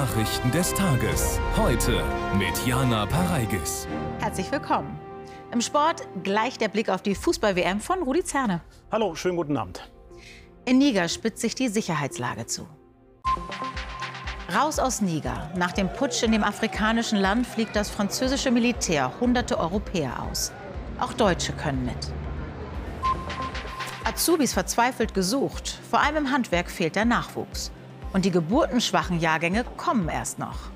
Nachrichten des Tages. Heute mit Jana Pareigis. Herzlich willkommen. Im Sport gleich der Blick auf die Fußball-WM von Rudi Zerne. Hallo, schönen guten Abend. In Niger spitzt sich die Sicherheitslage zu. Raus aus Niger. Nach dem Putsch in dem afrikanischen Land fliegt das französische Militär hunderte Europäer aus. Auch Deutsche können mit. Azubis verzweifelt gesucht. Vor allem im Handwerk fehlt der Nachwuchs. Und die geburtenschwachen Jahrgänge kommen erst noch.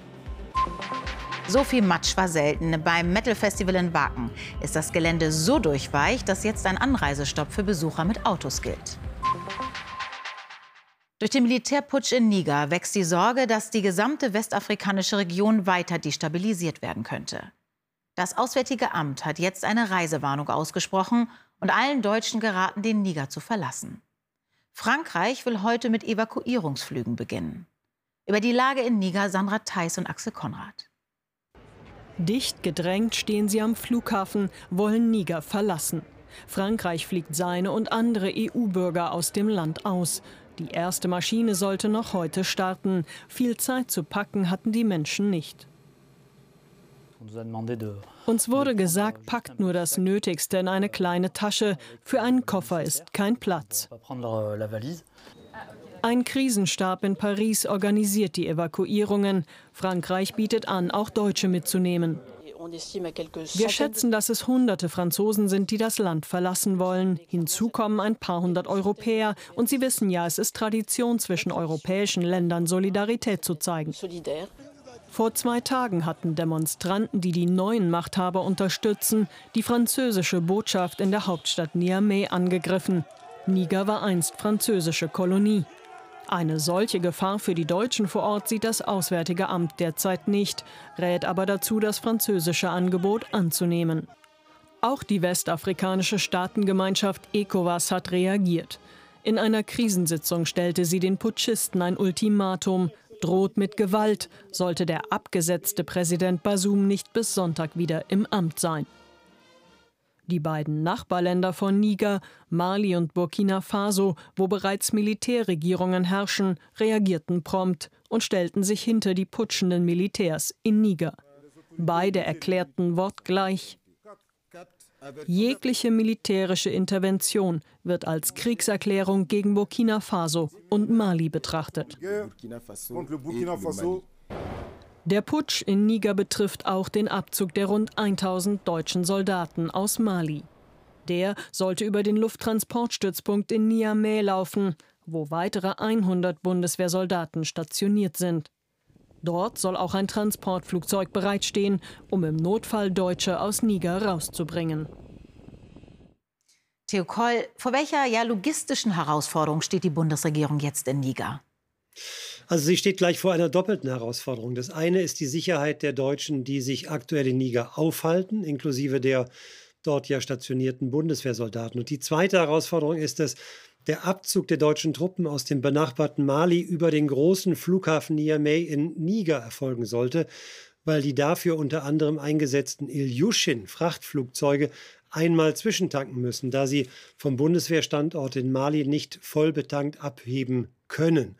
So viel Matsch war selten. Beim Metal Festival in Waken ist das Gelände so durchweicht, dass jetzt ein Anreisestopp für Besucher mit Autos gilt. Durch den Militärputsch in Niger wächst die Sorge, dass die gesamte westafrikanische Region weiter destabilisiert werden könnte. Das Auswärtige Amt hat jetzt eine Reisewarnung ausgesprochen und allen Deutschen geraten, den Niger zu verlassen. Frankreich will heute mit Evakuierungsflügen beginnen. Über die Lage in Niger Sandra Theis und Axel Konrad. Dicht gedrängt stehen sie am Flughafen, wollen Niger verlassen. Frankreich fliegt seine und andere EU-Bürger aus dem Land aus. Die erste Maschine sollte noch heute starten. Viel Zeit zu packen hatten die Menschen nicht. Uns wurde gesagt, packt nur das Nötigste in eine kleine Tasche. Für einen Koffer ist kein Platz. Ein Krisenstab in Paris organisiert die Evakuierungen. Frankreich bietet an, auch Deutsche mitzunehmen. Wir schätzen, dass es hunderte Franzosen sind, die das Land verlassen wollen. Hinzu kommen ein paar hundert Europäer. Und Sie wissen ja, es ist Tradition zwischen europäischen Ländern, Solidarität zu zeigen. Vor zwei Tagen hatten Demonstranten, die die neuen Machthaber unterstützen, die französische Botschaft in der Hauptstadt Niamey angegriffen. Niger war einst französische Kolonie. Eine solche Gefahr für die Deutschen vor Ort sieht das Auswärtige Amt derzeit nicht, rät aber dazu, das französische Angebot anzunehmen. Auch die westafrikanische Staatengemeinschaft ECOWAS hat reagiert. In einer Krisensitzung stellte sie den Putschisten ein Ultimatum, droht mit Gewalt, sollte der abgesetzte Präsident Basum nicht bis Sonntag wieder im Amt sein. Die beiden Nachbarländer von Niger, Mali und Burkina Faso, wo bereits Militärregierungen herrschen, reagierten prompt und stellten sich hinter die putschenden Militärs in Niger. Beide erklärten wortgleich, jegliche militärische Intervention wird als Kriegserklärung gegen Burkina Faso und Mali betrachtet. Der Putsch in Niger betrifft auch den Abzug der rund 1000 deutschen Soldaten aus Mali. Der sollte über den Lufttransportstützpunkt in Niamey laufen, wo weitere 100 Bundeswehrsoldaten stationiert sind. Dort soll auch ein Transportflugzeug bereitstehen, um im Notfall Deutsche aus Niger rauszubringen. Theo Koll, vor welcher ja, logistischen Herausforderung steht die Bundesregierung jetzt in Niger? Also sie steht gleich vor einer doppelten Herausforderung. Das eine ist die Sicherheit der Deutschen, die sich aktuell in Niger aufhalten, inklusive der dort ja stationierten Bundeswehrsoldaten. Und die zweite Herausforderung ist es, der Abzug der deutschen Truppen aus dem benachbarten Mali über den großen Flughafen Niamey in Niger erfolgen sollte, weil die dafür unter anderem eingesetzten Ilyushin-Frachtflugzeuge einmal zwischentanken müssen, da sie vom Bundeswehrstandort in Mali nicht voll betankt abheben können.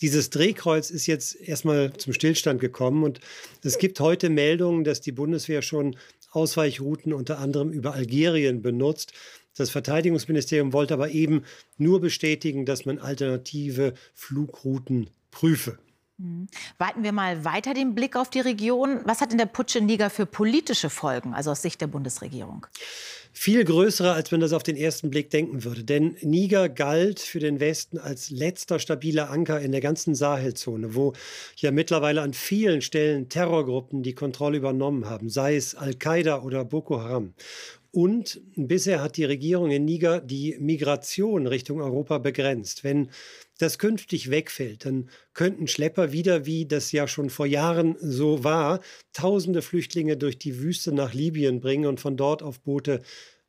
Dieses Drehkreuz ist jetzt erstmal zum Stillstand gekommen und es gibt heute Meldungen, dass die Bundeswehr schon Ausweichrouten unter anderem über Algerien benutzt. Das Verteidigungsministerium wollte aber eben nur bestätigen, dass man alternative Flugrouten prüfe. Mhm. Weiten wir mal weiter den Blick auf die Region. Was hat denn der Putsch in Niger für politische Folgen, also aus Sicht der Bundesregierung? Viel größere, als man das auf den ersten Blick denken würde. Denn Niger galt für den Westen als letzter stabiler Anker in der ganzen Sahelzone, wo ja mittlerweile an vielen Stellen Terrorgruppen die Kontrolle übernommen haben, sei es Al-Qaida oder Boko Haram. Und bisher hat die Regierung in Niger die Migration Richtung Europa begrenzt. Wenn das künftig wegfällt, dann könnten Schlepper wieder, wie das ja schon vor Jahren so war, tausende Flüchtlinge durch die Wüste nach Libyen bringen und von dort auf Boote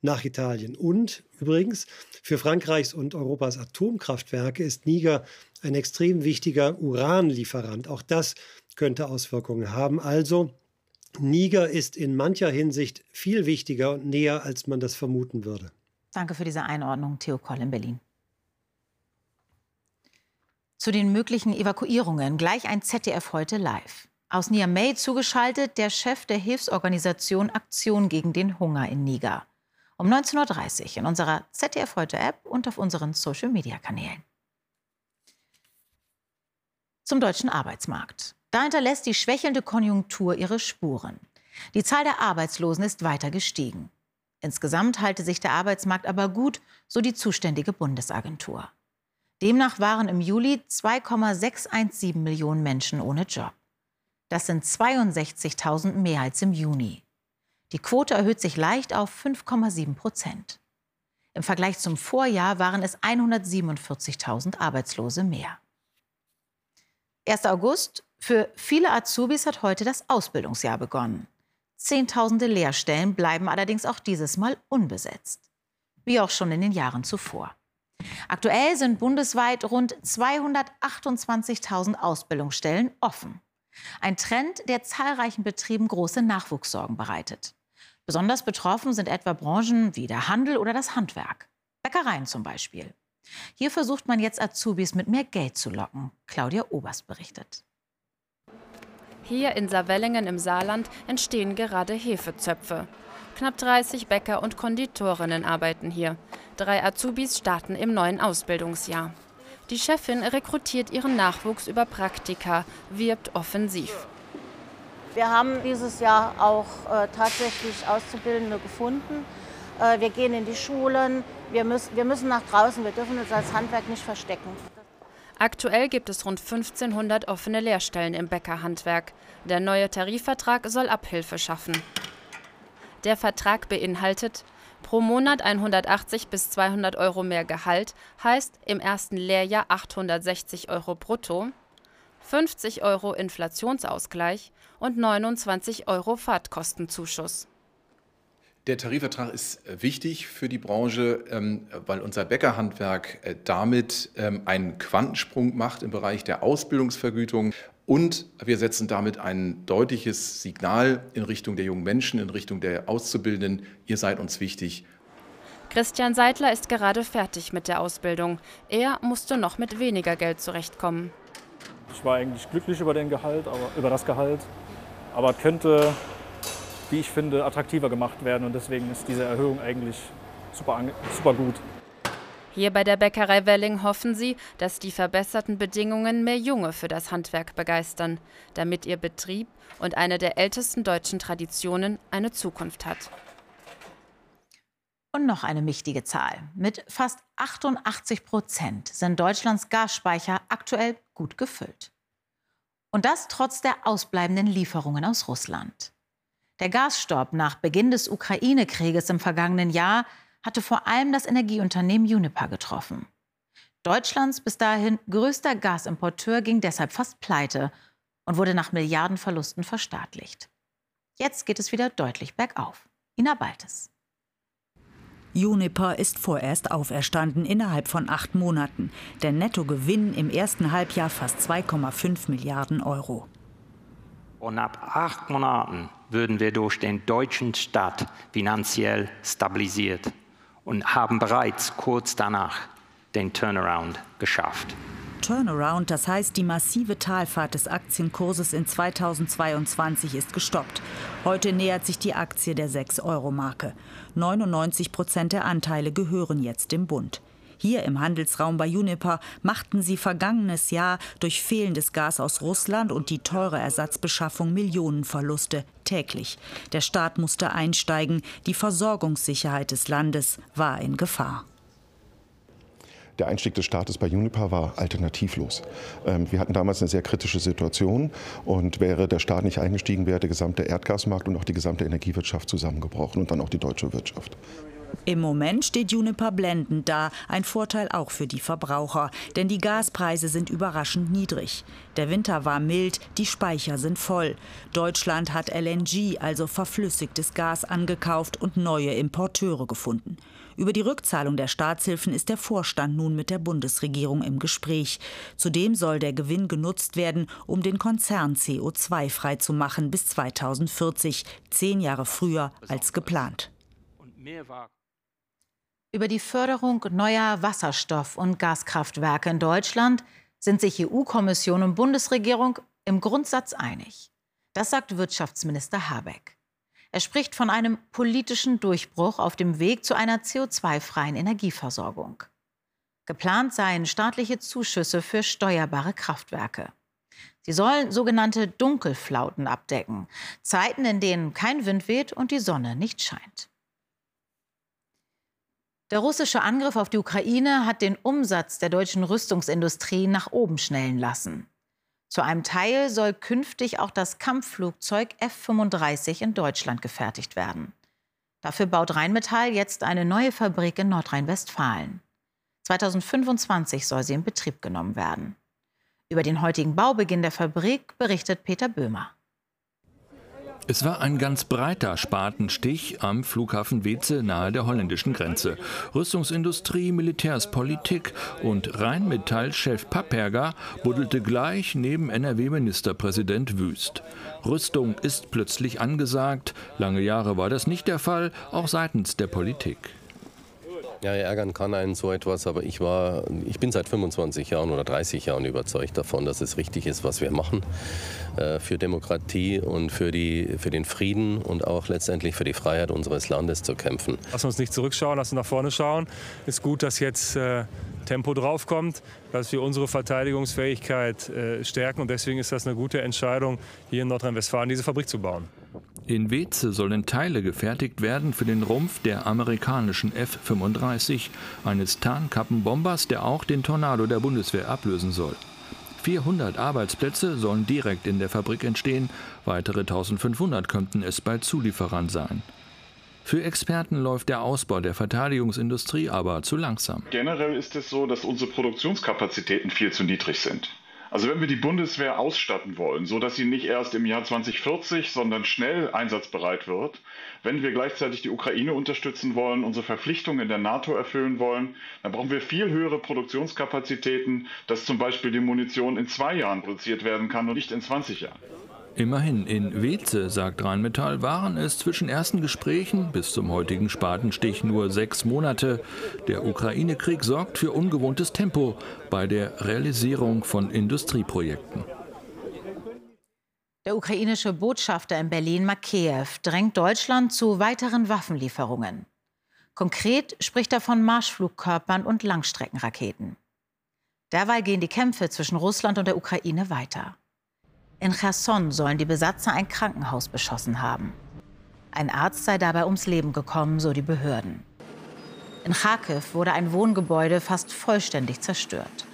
nach Italien. Und übrigens, für Frankreichs und Europas Atomkraftwerke ist Niger ein extrem wichtiger Uranlieferant. Auch das könnte Auswirkungen haben. Also, Niger ist in mancher Hinsicht viel wichtiger und näher, als man das vermuten würde. Danke für diese Einordnung, Theo Koll in Berlin. Zu den möglichen Evakuierungen gleich ein ZDF heute live. Aus Niamey zugeschaltet der Chef der Hilfsorganisation Aktion gegen den Hunger in Niger. Um 19.30 Uhr in unserer ZDF heute App und auf unseren Social-Media-Kanälen. Zum deutschen Arbeitsmarkt. Da hinterlässt die schwächelnde Konjunktur ihre Spuren. Die Zahl der Arbeitslosen ist weiter gestiegen. Insgesamt halte sich der Arbeitsmarkt aber gut, so die zuständige Bundesagentur. Demnach waren im Juli 2,617 Millionen Menschen ohne Job. Das sind 62.000 mehr als im Juni. Die Quote erhöht sich leicht auf 5,7 Prozent. Im Vergleich zum Vorjahr waren es 147.000 Arbeitslose mehr. 1. August. Für viele Azubis hat heute das Ausbildungsjahr begonnen. Zehntausende Lehrstellen bleiben allerdings auch dieses Mal unbesetzt. Wie auch schon in den Jahren zuvor. Aktuell sind bundesweit rund 228.000 Ausbildungsstellen offen. Ein Trend, der zahlreichen Betrieben große Nachwuchssorgen bereitet. Besonders betroffen sind etwa Branchen wie der Handel oder das Handwerk. Bäckereien zum Beispiel. Hier versucht man jetzt Azubis mit mehr Geld zu locken. Claudia Oberst berichtet. Hier in Savellingen im Saarland entstehen gerade Hefezöpfe. Knapp 30 Bäcker und Konditorinnen arbeiten hier. Drei Azubis starten im neuen Ausbildungsjahr. Die Chefin rekrutiert ihren Nachwuchs über Praktika, wirbt offensiv. Wir haben dieses Jahr auch äh, tatsächlich Auszubildende gefunden. Äh, wir gehen in die Schulen, wir müssen, wir müssen nach draußen, wir dürfen uns als Handwerk nicht verstecken. Aktuell gibt es rund 1500 offene Lehrstellen im Bäckerhandwerk. Der neue Tarifvertrag soll Abhilfe schaffen. Der Vertrag beinhaltet pro Monat 180 bis 200 Euro mehr Gehalt, heißt im ersten Lehrjahr 860 Euro brutto, 50 Euro Inflationsausgleich und 29 Euro Fahrtkostenzuschuss. Der Tarifvertrag ist äh, wichtig für die Branche, ähm, weil unser Bäckerhandwerk äh, damit ähm, einen Quantensprung macht im Bereich der Ausbildungsvergütung. Und wir setzen damit ein deutliches Signal in Richtung der jungen Menschen, in Richtung der Auszubildenden. Ihr seid uns wichtig. Christian Seidler ist gerade fertig mit der Ausbildung. Er musste noch mit weniger Geld zurechtkommen. Ich war eigentlich glücklich über, den Gehalt, aber, über das Gehalt, aber könnte wie ich finde, attraktiver gemacht werden. Und deswegen ist diese Erhöhung eigentlich super, super gut. Hier bei der Bäckerei Welling hoffen sie, dass die verbesserten Bedingungen mehr Junge für das Handwerk begeistern, damit ihr Betrieb und eine der ältesten deutschen Traditionen eine Zukunft hat. Und noch eine wichtige Zahl. Mit fast 88 Prozent sind Deutschlands Gasspeicher aktuell gut gefüllt. Und das trotz der ausbleibenden Lieferungen aus Russland. Der Gasstopp nach Beginn des Ukraine-Krieges im vergangenen Jahr hatte vor allem das Energieunternehmen Uniper getroffen. Deutschlands bis dahin größter Gasimporteur ging deshalb fast pleite und wurde nach Milliardenverlusten verstaatlicht. Jetzt geht es wieder deutlich bergauf. Ina Baltes. Uniper ist vorerst auferstanden innerhalb von acht Monaten. Der Nettogewinn im ersten Halbjahr fast 2,5 Milliarden Euro. Und ab acht Monaten würden wir durch den deutschen Staat finanziell stabilisiert und haben bereits kurz danach den Turnaround geschafft. Turnaround, das heißt, die massive Talfahrt des Aktienkurses in 2022 ist gestoppt. Heute nähert sich die Aktie der 6-Euro-Marke. 99 Prozent der Anteile gehören jetzt dem Bund. Hier im Handelsraum bei Uniper machten sie vergangenes Jahr durch fehlendes Gas aus Russland und die teure Ersatzbeschaffung Millionenverluste täglich. Der Staat musste einsteigen. Die Versorgungssicherheit des Landes war in Gefahr. Der Einstieg des Staates bei Uniper war alternativlos. Ähm, wir hatten damals eine sehr kritische Situation und wäre der Staat nicht eingestiegen, wäre der gesamte Erdgasmarkt und auch die gesamte Energiewirtschaft zusammengebrochen und dann auch die deutsche Wirtschaft. Im Moment steht Juniper blendend da, ein Vorteil auch für die Verbraucher, denn die Gaspreise sind überraschend niedrig. Der Winter war mild, die Speicher sind voll. Deutschland hat LNG, also verflüssigtes Gas, angekauft und neue Importeure gefunden. Über die Rückzahlung der Staatshilfen ist der Vorstand nun mit der Bundesregierung im Gespräch. Zudem soll der Gewinn genutzt werden, um den Konzern CO2-frei zu machen bis 2040, zehn Jahre früher als geplant. Über die Förderung neuer Wasserstoff- und Gaskraftwerke in Deutschland sind sich EU-Kommission und Bundesregierung im Grundsatz einig. Das sagt Wirtschaftsminister Habeck. Er spricht von einem politischen Durchbruch auf dem Weg zu einer CO2-freien Energieversorgung. Geplant seien staatliche Zuschüsse für steuerbare Kraftwerke. Sie sollen sogenannte Dunkelflauten abdecken, Zeiten, in denen kein Wind weht und die Sonne nicht scheint. Der russische Angriff auf die Ukraine hat den Umsatz der deutschen Rüstungsindustrie nach oben schnellen lassen. Zu einem Teil soll künftig auch das Kampfflugzeug F-35 in Deutschland gefertigt werden. Dafür baut Rheinmetall jetzt eine neue Fabrik in Nordrhein-Westfalen. 2025 soll sie in Betrieb genommen werden. Über den heutigen Baubeginn der Fabrik berichtet Peter Böhmer. Es war ein ganz breiter Spatenstich am Flughafen Weze nahe der holländischen Grenze. Rüstungsindustrie, Militärspolitik und Rheinmetall-Chef Papperger buddelte gleich neben NRW-Ministerpräsident Wüst. Rüstung ist plötzlich angesagt. Lange Jahre war das nicht der Fall, auch seitens der Politik. Ja, ärgern kann einen so etwas, aber ich war, ich bin seit 25 Jahren oder 30 Jahren überzeugt davon, dass es richtig ist, was wir machen äh, für Demokratie und für, die, für den Frieden und auch letztendlich für die Freiheit unseres Landes zu kämpfen. Lass uns nicht zurückschauen, lass uns nach vorne schauen. Ist gut, dass jetzt äh, Tempo draufkommt, dass wir unsere Verteidigungsfähigkeit äh, stärken und deswegen ist das eine gute Entscheidung, hier in Nordrhein-Westfalen diese Fabrik zu bauen. In Weze sollen Teile gefertigt werden für den Rumpf der amerikanischen F-35, eines Tarnkappenbombers, der auch den Tornado der Bundeswehr ablösen soll. 400 Arbeitsplätze sollen direkt in der Fabrik entstehen, weitere 1500 könnten es bei Zulieferern sein. Für Experten läuft der Ausbau der Verteidigungsindustrie aber zu langsam. Generell ist es so, dass unsere Produktionskapazitäten viel zu niedrig sind. Also wenn wir die Bundeswehr ausstatten wollen, so dass sie nicht erst im Jahr 2040, sondern schnell einsatzbereit wird, wenn wir gleichzeitig die Ukraine unterstützen wollen, unsere Verpflichtungen in der NATO erfüllen wollen, dann brauchen wir viel höhere Produktionskapazitäten, dass zum Beispiel die Munition in zwei Jahren produziert werden kann und nicht in 20 Jahren. Immerhin, in Weze, sagt Rheinmetall, waren es zwischen ersten Gesprächen bis zum heutigen Spatenstich nur sechs Monate. Der Ukraine-Krieg sorgt für ungewohntes Tempo bei der Realisierung von Industrieprojekten. Der ukrainische Botschafter in Berlin, Makeyev, drängt Deutschland zu weiteren Waffenlieferungen. Konkret spricht er von Marschflugkörpern und Langstreckenraketen. Derweil gehen die Kämpfe zwischen Russland und der Ukraine weiter. In Cherson sollen die Besatzer ein Krankenhaus beschossen haben. Ein Arzt sei dabei ums Leben gekommen, so die Behörden. In Kharkiv wurde ein Wohngebäude fast vollständig zerstört.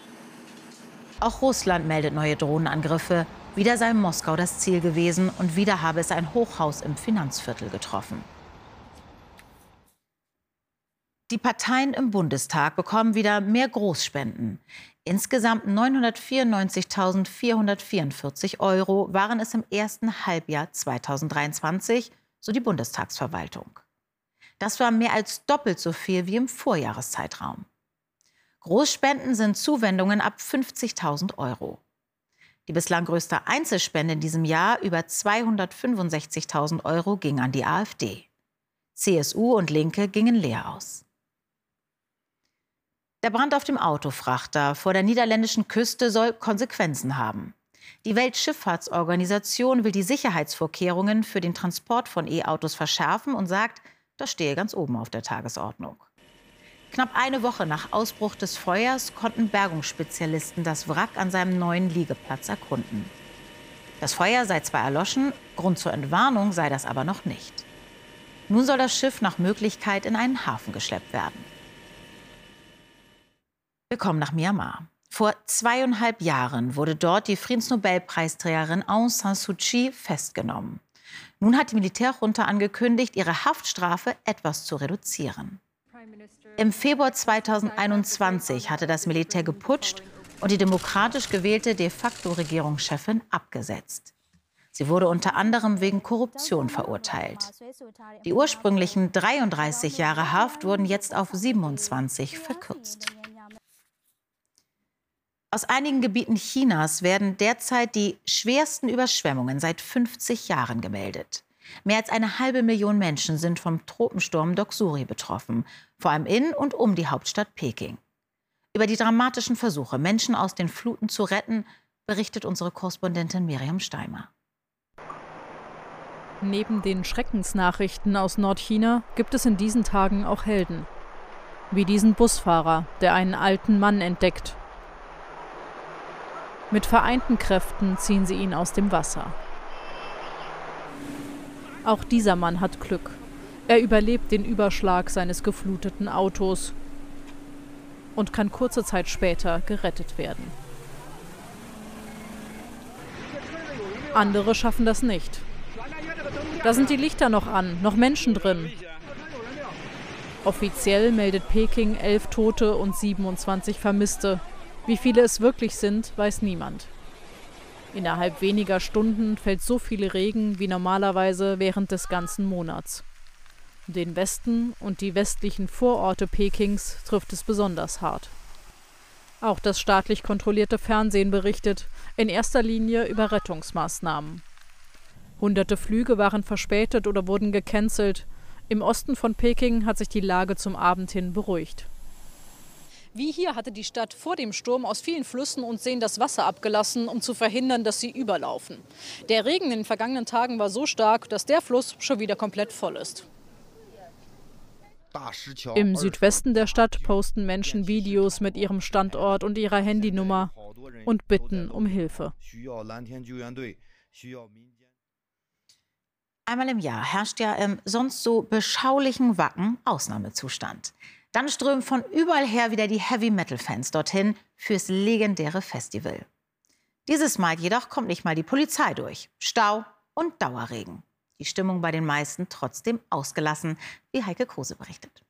Auch Russland meldet neue Drohnenangriffe. Wieder sei Moskau das Ziel gewesen und wieder habe es ein Hochhaus im Finanzviertel getroffen. Die Parteien im Bundestag bekommen wieder mehr Großspenden. Insgesamt 994.444 Euro waren es im ersten Halbjahr 2023, so die Bundestagsverwaltung. Das war mehr als doppelt so viel wie im Vorjahreszeitraum. Großspenden sind Zuwendungen ab 50.000 Euro. Die bislang größte Einzelspende in diesem Jahr, über 265.000 Euro, ging an die AfD. CSU und Linke gingen leer aus. Der Brand auf dem Autofrachter vor der niederländischen Küste soll Konsequenzen haben. Die Weltschifffahrtsorganisation will die Sicherheitsvorkehrungen für den Transport von E-Autos verschärfen und sagt, das stehe ganz oben auf der Tagesordnung. Knapp eine Woche nach Ausbruch des Feuers konnten Bergungsspezialisten das Wrack an seinem neuen Liegeplatz erkunden. Das Feuer sei zwar erloschen, Grund zur Entwarnung sei das aber noch nicht. Nun soll das Schiff nach Möglichkeit in einen Hafen geschleppt werden. Wir kommen nach Myanmar. Vor zweieinhalb Jahren wurde dort die Friedensnobelpreisträgerin Aung San Suu Kyi festgenommen. Nun hat die Militärjunta angekündigt, ihre Haftstrafe etwas zu reduzieren. Im Februar 2021 hatte das Militär geputscht und die demokratisch gewählte de facto Regierungschefin abgesetzt. Sie wurde unter anderem wegen Korruption verurteilt. Die ursprünglichen 33 Jahre Haft wurden jetzt auf 27 verkürzt. Aus einigen Gebieten Chinas werden derzeit die schwersten Überschwemmungen seit 50 Jahren gemeldet. Mehr als eine halbe Million Menschen sind vom Tropensturm Doksuri betroffen, vor allem in und um die Hauptstadt Peking. Über die dramatischen Versuche, Menschen aus den Fluten zu retten, berichtet unsere Korrespondentin Miriam Steimer. Neben den Schreckensnachrichten aus Nordchina gibt es in diesen Tagen auch Helden. Wie diesen Busfahrer, der einen alten Mann entdeckt. Mit vereinten Kräften ziehen sie ihn aus dem Wasser. Auch dieser Mann hat Glück. Er überlebt den Überschlag seines gefluteten Autos und kann kurze Zeit später gerettet werden. Andere schaffen das nicht. Da sind die Lichter noch an, noch Menschen drin. Offiziell meldet Peking elf Tote und 27 Vermisste. Wie viele es wirklich sind, weiß niemand. Innerhalb weniger Stunden fällt so viel Regen wie normalerweise während des ganzen Monats. Den Westen und die westlichen Vororte Pekings trifft es besonders hart. Auch das staatlich kontrollierte Fernsehen berichtet in erster Linie über Rettungsmaßnahmen. Hunderte Flüge waren verspätet oder wurden gecancelt. Im Osten von Peking hat sich die Lage zum Abend hin beruhigt. Wie hier hatte die Stadt vor dem Sturm aus vielen Flüssen und Seen das Wasser abgelassen, um zu verhindern, dass sie überlaufen. Der Regen in den vergangenen Tagen war so stark, dass der Fluss schon wieder komplett voll ist. Im Südwesten der Stadt posten Menschen Videos mit ihrem Standort und ihrer Handynummer und bitten um Hilfe. Einmal im Jahr herrscht ja im sonst so beschaulichen Wacken Ausnahmezustand. Dann strömen von überall her wieder die Heavy-Metal-Fans dorthin fürs legendäre Festival. Dieses Mal jedoch kommt nicht mal die Polizei durch. Stau und Dauerregen. Die Stimmung bei den meisten trotzdem ausgelassen, wie Heike Kruse berichtet.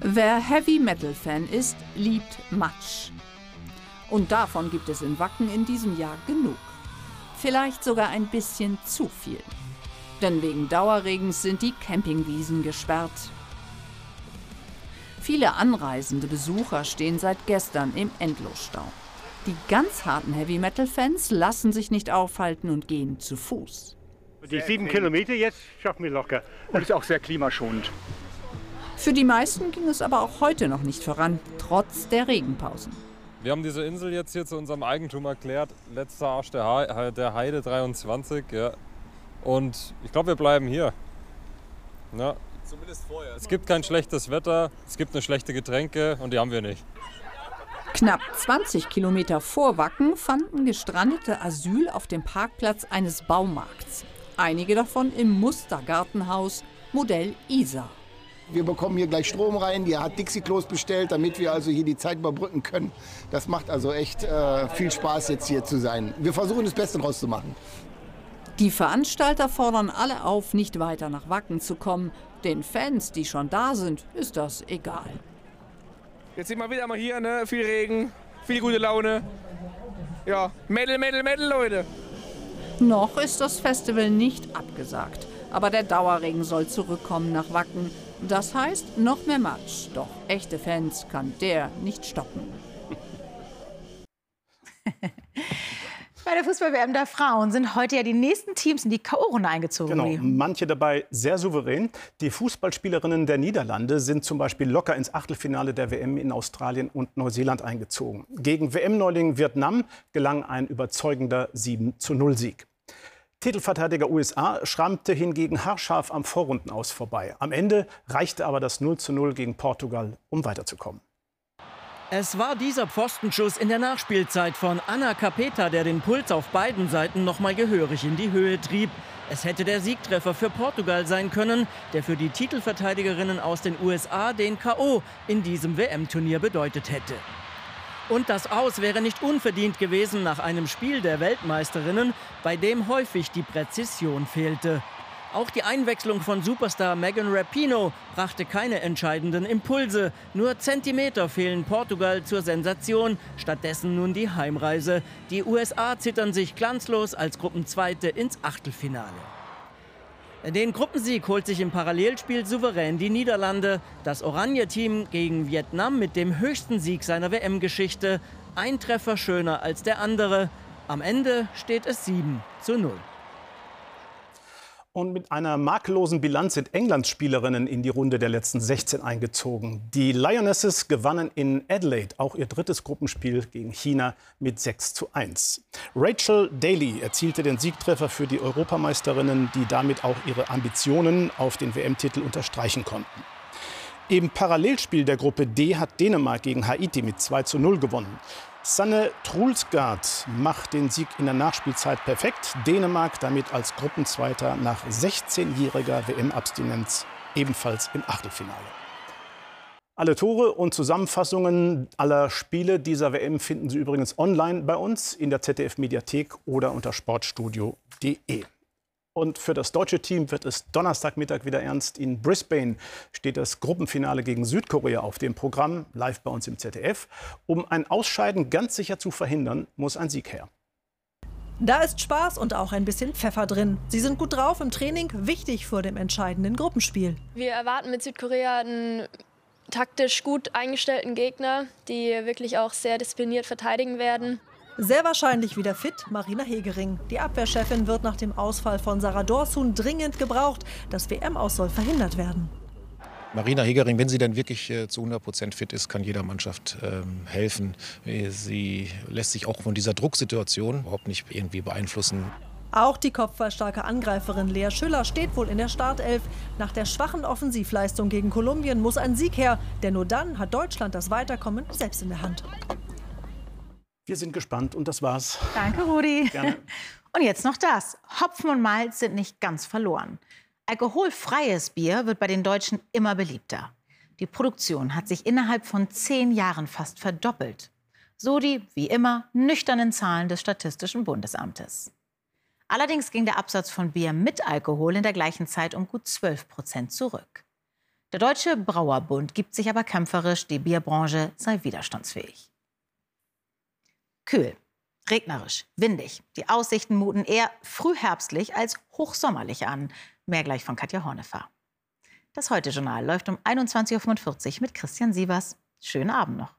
Wer Heavy-Metal-Fan ist, liebt Matsch. Und davon gibt es in Wacken in diesem Jahr genug. Vielleicht sogar ein bisschen zu viel. Denn wegen Dauerregens sind die Campingwiesen gesperrt. Viele anreisende Besucher stehen seit gestern im Endlosstau. Die ganz harten Heavy-Metal-Fans lassen sich nicht aufhalten und gehen zu Fuß. Die sieben Kilometer jetzt schaffen wir locker. Und ist auch sehr klimaschonend. Für die meisten ging es aber auch heute noch nicht voran, trotz der Regenpausen. Wir haben diese Insel jetzt hier zu unserem Eigentum erklärt. Letzter Arsch der, der Heide 23. Ja. Und ich glaube, wir bleiben hier. Ja. Zumindest vorher. Es gibt kein schlechtes Wetter, es gibt eine schlechte Getränke und die haben wir nicht. Knapp 20 Kilometer vor Wacken fanden Gestrandete Asyl auf dem Parkplatz eines Baumarkts. Einige davon im Mustergartenhaus Modell Isa. Wir bekommen hier gleich Strom rein. Die hat Dixie-Klos bestellt, damit wir also hier die Zeit überbrücken können. Das macht also echt äh, viel Spaß, jetzt hier zu sein. Wir versuchen das Beste draus zu machen. Die Veranstalter fordern alle auf, nicht weiter nach Wacken zu kommen. Den Fans, die schon da sind, ist das egal. Jetzt sind wir wieder mal hier, ne? Viel Regen, viel gute Laune. Ja, Metal, Metal, Metal, Leute. Noch ist das Festival nicht abgesagt. Aber der Dauerregen soll zurückkommen nach Wacken. Das heißt noch mehr Matsch. Doch echte Fans kann der nicht stoppen. Bei der Fußball-WM der Frauen sind heute ja die nächsten Teams in die K.O.-Runde eingezogen. Genau, manche dabei sehr souverän. Die Fußballspielerinnen der Niederlande sind zum Beispiel locker ins Achtelfinale der WM in Australien und Neuseeland eingezogen. Gegen WM-Neuling Vietnam gelang ein überzeugender 7-0-Sieg. Titelverteidiger USA schrammte hingegen haarscharf am Vorrundenaus vorbei. Am Ende reichte aber das 0 0 gegen Portugal, um weiterzukommen. Es war dieser Pfostenschuss in der Nachspielzeit von Anna Capeta, der den Puls auf beiden Seiten noch mal gehörig in die Höhe trieb. Es hätte der Siegtreffer für Portugal sein können, der für die Titelverteidigerinnen aus den USA den KO in diesem WM-Turnier bedeutet hätte. Und das Aus wäre nicht unverdient gewesen nach einem Spiel der Weltmeisterinnen, bei dem häufig die Präzision fehlte. Auch die Einwechslung von Superstar Megan Rapino brachte keine entscheidenden Impulse. Nur Zentimeter fehlen Portugal zur Sensation. Stattdessen nun die Heimreise. Die USA zittern sich glanzlos als Gruppenzweite ins Achtelfinale. Den Gruppensieg holt sich im Parallelspiel souverän die Niederlande. Das Oranje-Team gegen Vietnam mit dem höchsten Sieg seiner WM-Geschichte. Ein Treffer schöner als der andere. Am Ende steht es 7 zu 0. Und mit einer makellosen Bilanz sind Englands Spielerinnen in die Runde der letzten 16 eingezogen. Die Lionesses gewannen in Adelaide auch ihr drittes Gruppenspiel gegen China mit 6 zu 1. Rachel Daly erzielte den Siegtreffer für die Europameisterinnen, die damit auch ihre Ambitionen auf den WM-Titel unterstreichen konnten. Im Parallelspiel der Gruppe D hat Dänemark gegen Haiti mit 2 zu 0 gewonnen. Sanne Trulsgaard macht den Sieg in der Nachspielzeit perfekt. Dänemark damit als Gruppenzweiter nach 16-jähriger WM-Abstinenz ebenfalls im Achtelfinale. Alle Tore und Zusammenfassungen aller Spiele dieser WM finden Sie übrigens online bei uns in der ZDF-Mediathek oder unter sportstudio.de. Und für das deutsche Team wird es Donnerstagmittag wieder ernst. In Brisbane steht das Gruppenfinale gegen Südkorea auf dem Programm, live bei uns im ZDF. Um ein Ausscheiden ganz sicher zu verhindern, muss ein Sieg her. Da ist Spaß und auch ein bisschen Pfeffer drin. Sie sind gut drauf im Training, wichtig vor dem entscheidenden Gruppenspiel. Wir erwarten mit Südkorea einen taktisch gut eingestellten Gegner, die wirklich auch sehr diszipliniert verteidigen werden. Sehr wahrscheinlich wieder fit Marina Hegering. Die Abwehrchefin wird nach dem Ausfall von Sarah Dorsun dringend gebraucht. Das WM-Aus soll verhindert werden. Marina Hegering, wenn sie dann wirklich äh, zu 100 Prozent fit ist, kann jeder Mannschaft ähm, helfen. Äh, sie lässt sich auch von dieser Drucksituation überhaupt nicht irgendwie beeinflussen. Auch die kopfballstarke Angreiferin Lea Schüller steht wohl in der Startelf. Nach der schwachen Offensivleistung gegen Kolumbien muss ein Sieg her, denn nur dann hat Deutschland das Weiterkommen selbst in der Hand. Wir sind gespannt und das war's. Danke, Rudi. Gerne. Und jetzt noch das. Hopfen und Malz sind nicht ganz verloren. Alkoholfreies Bier wird bei den Deutschen immer beliebter. Die Produktion hat sich innerhalb von zehn Jahren fast verdoppelt. So die, wie immer, nüchternen Zahlen des Statistischen Bundesamtes. Allerdings ging der Absatz von Bier mit Alkohol in der gleichen Zeit um gut 12 Prozent zurück. Der Deutsche Brauerbund gibt sich aber kämpferisch, die Bierbranche sei widerstandsfähig. Kühl, regnerisch, windig. Die Aussichten muten eher frühherbstlich als hochsommerlich an. Mehr gleich von Katja Hornefer. Das Heute-Journal läuft um 21.45 Uhr mit Christian Sievers. Schönen Abend noch.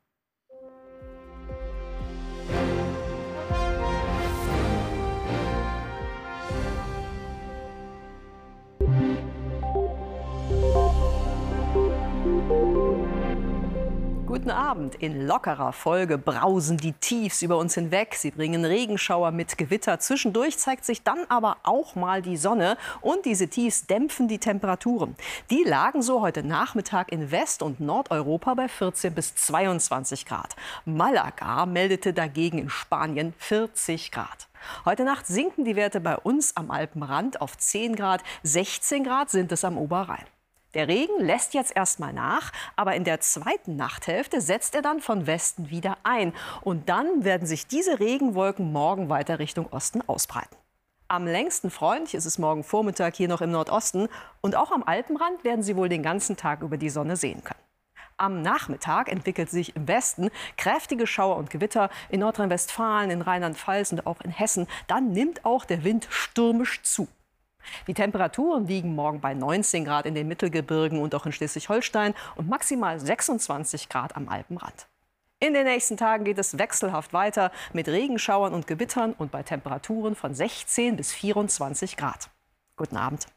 Guten Abend. In lockerer Folge brausen die Tiefs über uns hinweg. Sie bringen Regenschauer mit Gewitter. Zwischendurch zeigt sich dann aber auch mal die Sonne. Und diese Tiefs dämpfen die Temperaturen. Die lagen so heute Nachmittag in West- und Nordeuropa bei 14 bis 22 Grad. Malaga meldete dagegen in Spanien 40 Grad. Heute Nacht sinken die Werte bei uns am Alpenrand auf 10 Grad. 16 Grad sind es am Oberrhein. Der Regen lässt jetzt erstmal nach, aber in der zweiten Nachthälfte setzt er dann von Westen wieder ein. Und dann werden sich diese Regenwolken morgen weiter Richtung Osten ausbreiten. Am längsten freundlich ist es morgen Vormittag hier noch im Nordosten. Und auch am Alpenrand werden Sie wohl den ganzen Tag über die Sonne sehen können. Am Nachmittag entwickelt sich im Westen kräftige Schauer und Gewitter in Nordrhein-Westfalen, in Rheinland-Pfalz und auch in Hessen. Dann nimmt auch der Wind stürmisch zu. Die Temperaturen liegen morgen bei 19 Grad in den Mittelgebirgen und auch in Schleswig-Holstein und maximal 26 Grad am Alpenrand. In den nächsten Tagen geht es wechselhaft weiter mit Regenschauern und Gewittern und bei Temperaturen von 16 bis 24 Grad. Guten Abend.